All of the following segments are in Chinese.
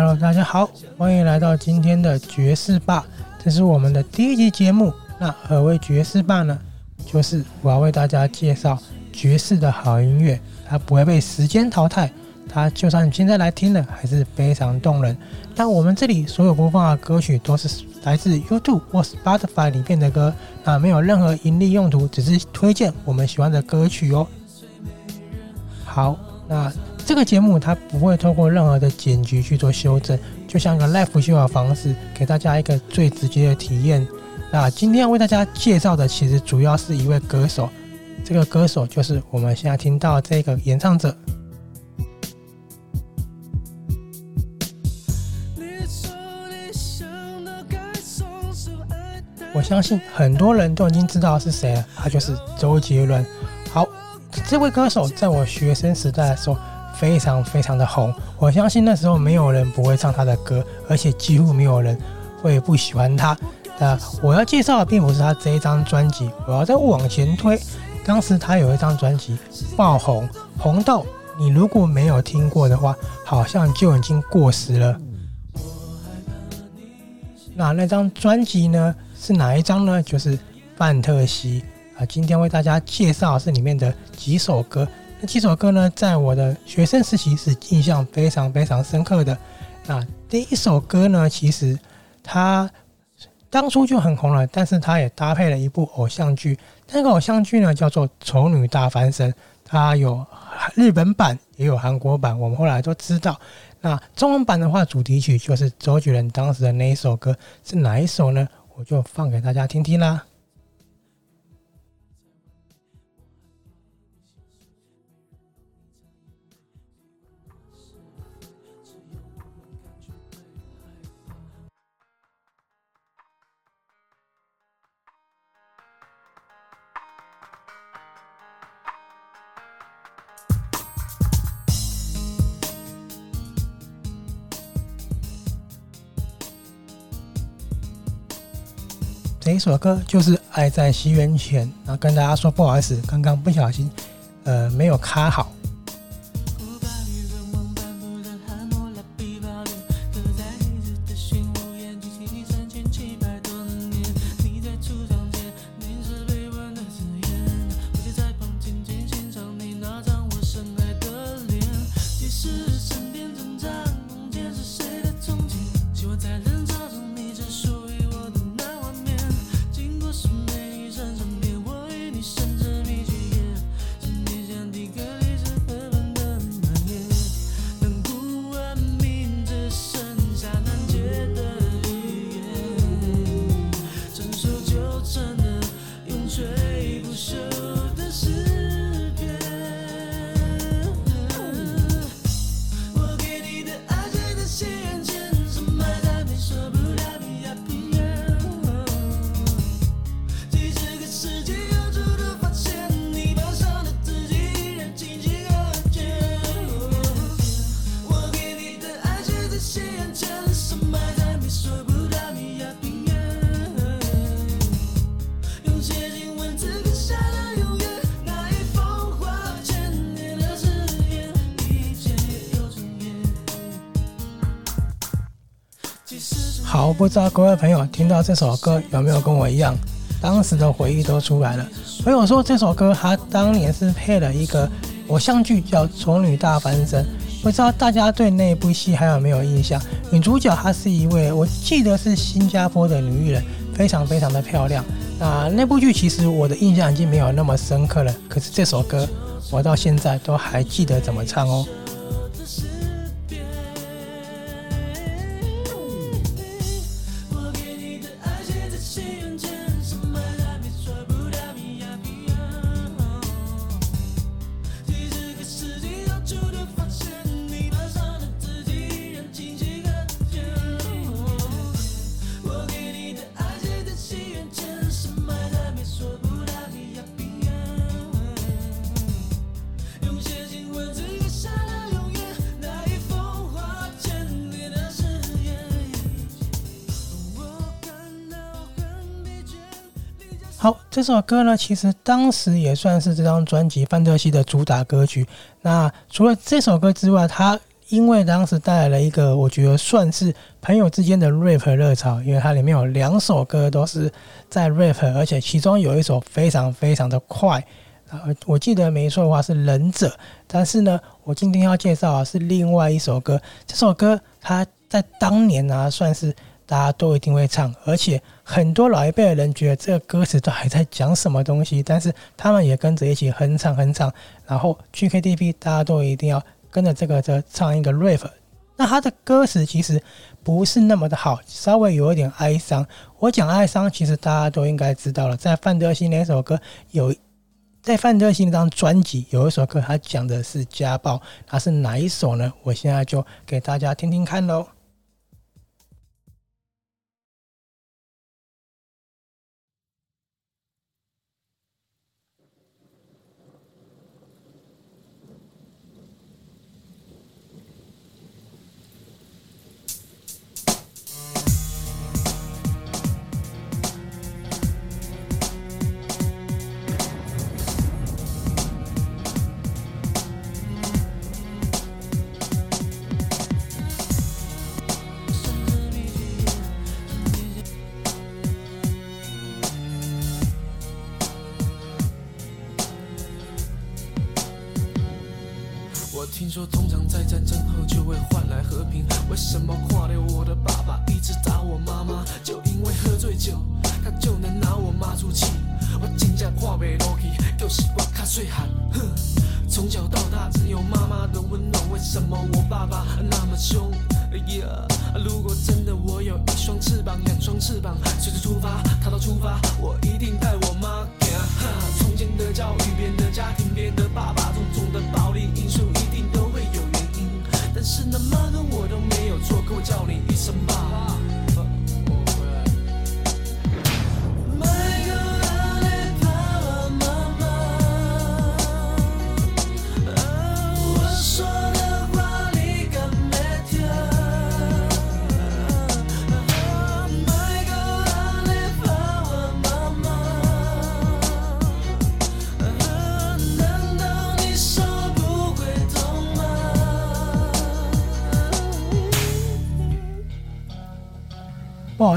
Hello，大家好，欢迎来到今天的爵士吧，这是我们的第一集节目。那何谓爵士吧呢？就是我要为大家介绍爵士的好音乐，它不会被时间淘汰，它就算你现在来听了，还是非常动人。但我们这里所有播放的歌曲都是来自 YouTube 或 Spotify 里面的歌，那没有任何盈利用途，只是推荐我们喜欢的歌曲哦。好，那这个节目它不会透过任何的剪辑去做修正，就像一个 live 秀的方式，给大家一个最直接的体验。那今天要为大家介绍的，其实主要是一位歌手，这个歌手就是我们现在听到这个演唱者。我相信很多人都已经知道是谁了，他就是周杰伦。好。这位歌手在我学生时代的时候非常非常的红，我相信那时候没有人不会唱他的歌，而且几乎没有人会不喜欢他。那我要介绍的并不是他这一张专辑，我要再往前推，当时他有一张专辑爆红，红到你如果没有听过的话，好像就已经过时了。那那张专辑呢，是哪一张呢？就是《范特西》。啊，今天为大家介绍是里面的几首歌。那几首歌呢，在我的学生时期是印象非常非常深刻的。那第一首歌呢，其实它当初就很红了，但是它也搭配了一部偶像剧。那个偶像剧呢，叫做《丑女大翻身》，它有日本版，也有韩国版。我们后来都知道。那中文版的话，主题曲就是周杰伦当时的那一首歌，是哪一首呢？我就放给大家听听啦。一首歌就是《爱在西元前》，然后跟大家说不好意思，刚刚不小心，呃，没有卡好。不知道各位朋友听到这首歌有没有跟我一样，当时的回忆都出来了。朋友说这首歌他当年是配了一个偶像剧叫《丑女大翻身》，不知道大家对那部戏还有没有印象？女主角她是一位，我记得是新加坡的女艺人，非常非常的漂亮。那那部剧其实我的印象已经没有那么深刻了，可是这首歌我到现在都还记得怎么唱哦。好，这首歌呢，其实当时也算是这张专辑《范特西》的主打歌曲。那除了这首歌之外，它因为当时带来了一个我觉得算是朋友之间的 rap 热潮，因为它里面有两首歌都是在 rap，而且其中有一首非常非常的快。啊，我记得没错的话是忍者，但是呢，我今天要介绍啊是另外一首歌。这首歌它在当年啊，算是大家都一定会唱，而且很多老一辈的人觉得这个歌词都还在讲什么东西，但是他们也跟着一起哼唱哼唱，然后去 KTV 大家都一定要跟着这个这唱一个 rap。那它的歌词其实不是那么的好，稍微有一点哀伤。我讲哀伤，其实大家都应该知道了，在范德西那首歌有。在范德西那张专辑有一首歌，他讲的是家暴，他是哪一首呢？我现在就给大家听听看喽。说通常在战争后就会换来和平，为什么跨掉我的爸爸一直打我妈妈？就因为喝醉酒，他就能拿我骂出气。我真正看不下去，就是我卡细汉。哼，从小到大只有妈妈的温暖，为什么我爸爸那么凶？如果真的我有一双翅膀，两双翅膀，随时出发，他到出发，我一定带我妈。从前的教育，别人的家庭，别人的爸爸，种种的暴力因素。但是那么多我都没有做够叫你一声爸。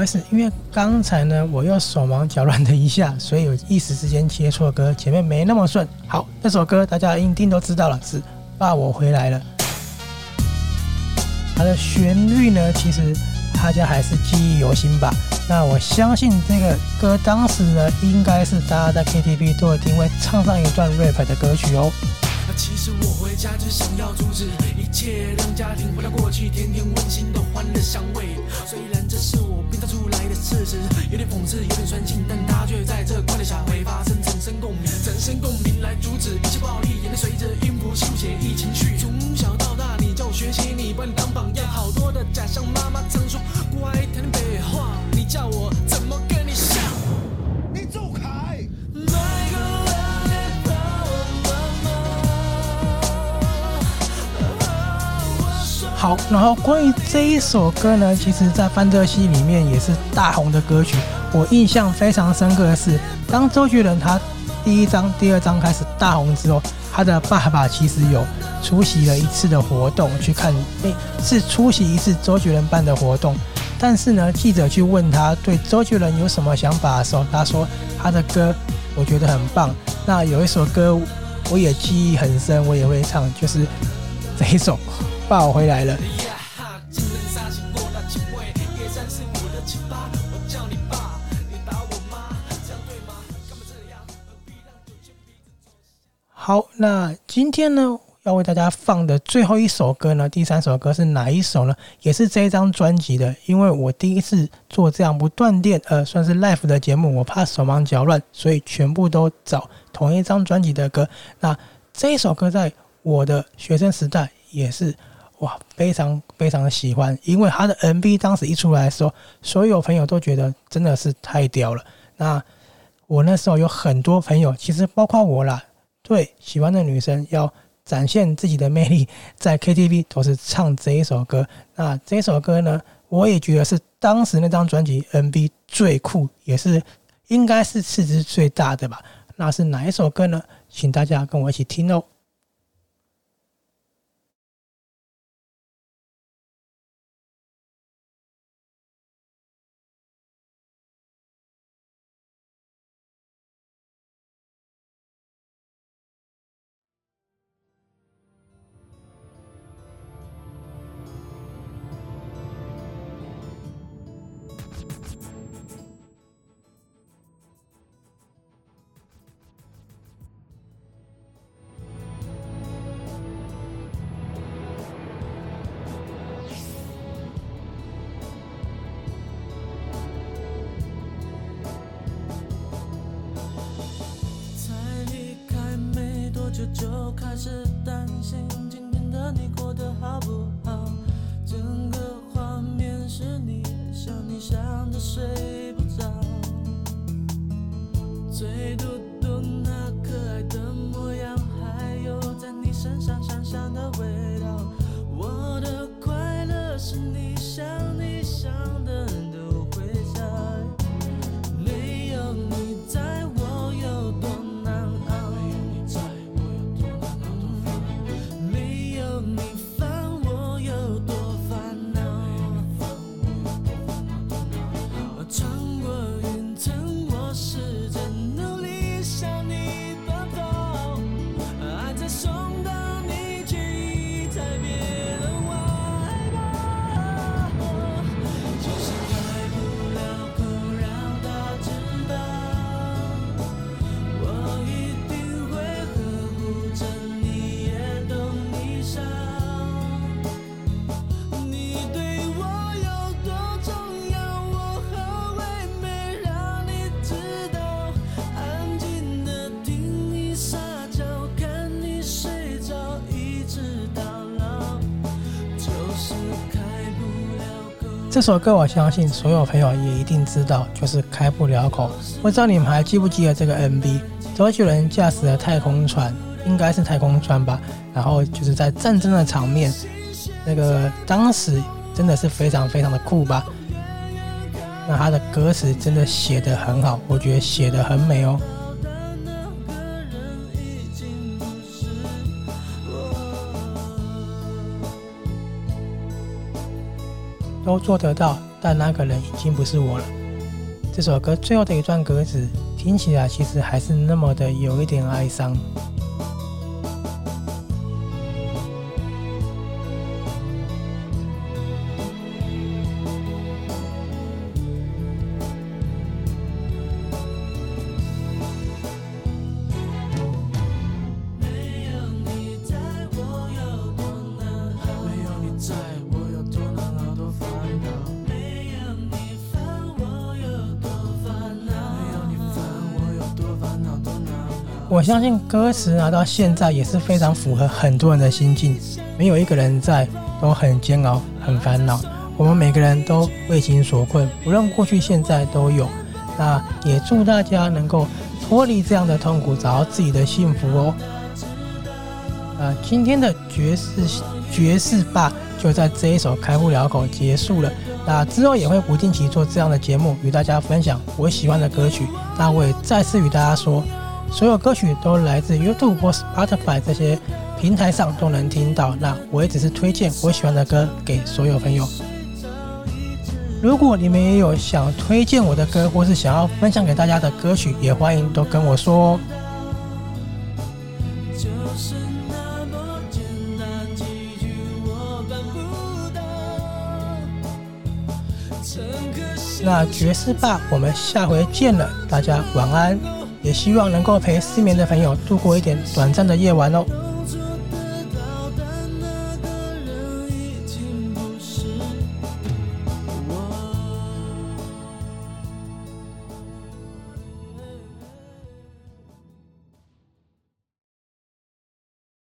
好意思，因为刚才呢，我又手忙脚乱的一下，所以有一时之间切错歌，前面没那么顺。好，这首歌大家一定都知道了，是《爸，我回来了》。它的旋律呢，其实大家还是记忆犹新吧？那我相信这个歌当时呢，应该是大家在 KTV 都一定会唱上一段 rap 的歌曲哦。其实我回家就是想要阻止一切，让家庭回到过去，天天温馨的欢乐香味。虽然这是我有点讽刺，有点酸性，但他却在这快乐下会发生产生共鸣，产生共鸣来阻止一切暴力，眼泪随着音符书写一情绪。从小到大，你叫我学习，你把你当榜样，好多的假象。妈妈常说乖，谈点北话，你叫我怎么跟好，然后关于这一首歌呢，其实在范特西里面也是大红的歌曲。我印象非常深刻的是，当周杰伦他第一张、第二张开始大红之后，他的爸爸其实有出席了一次的活动，去看，诶，是出席一次周杰伦办的活动。但是呢，记者去问他对周杰伦有什么想法的时候，他说他的歌我觉得很棒。那有一首歌我也记忆很深，我也会唱，就是这一首。爸，我回来了。好，那今天呢，要为大家放的最后一首歌呢，第三首歌是哪一首呢？也是这一张专辑的。因为我第一次做这样不断电，呃，算是 live 的节目，我怕手忙脚乱，所以全部都找同一张专辑的歌。那这一首歌在我的学生时代也是。哇，非常非常的喜欢，因为他的 MV 当时一出来的时候，所有朋友都觉得真的是太屌了。那我那时候有很多朋友，其实包括我啦，对喜欢的女生要展现自己的魅力，在 KTV 都是唱这一首歌。那这首歌呢，我也觉得是当时那张专辑 MV 最酷，也是应该是市值最大的吧。那是哪一首歌呢？请大家跟我一起听哦。担心今天的你过得好不好？整个画面是你，想你想得睡不着，最这首歌我相信所有朋友也一定知道，就是开不了口。不知道你们还记不记得这个 MV？周杰伦驾驶的太空船，应该是太空船吧？然后就是在战争的场面，那个当时真的是非常非常的酷吧？那他的歌词真的写得很好，我觉得写得很美哦。都做得到，但那个人已经不是我了。这首歌最后的一段歌词听起来其实还是那么的有一点哀伤。我相信歌词拿到现在也是非常符合很多人的心境，没有一个人在都很煎熬、很烦恼。我们每个人都为情所困，无论过去、现在都有。那也祝大家能够脱离这样的痛苦，找到自己的幸福哦。啊，今天的爵士爵士吧就在这一首开不了口结束了。那之后也会不定期做这样的节目，与大家分享我喜欢的歌曲。那我也再次与大家说。所有歌曲都来自 YouTube 或 Spotify 这些平台上都能听到。那我也只是推荐我喜欢的歌给所有朋友。如果你们也有想推荐我的歌，或是想要分享给大家的歌曲，也欢迎都跟我说哦。那爵士吧，我们下回见了，大家晚安。也希望能够陪失眠的朋友度过一点短暂的夜晚哦。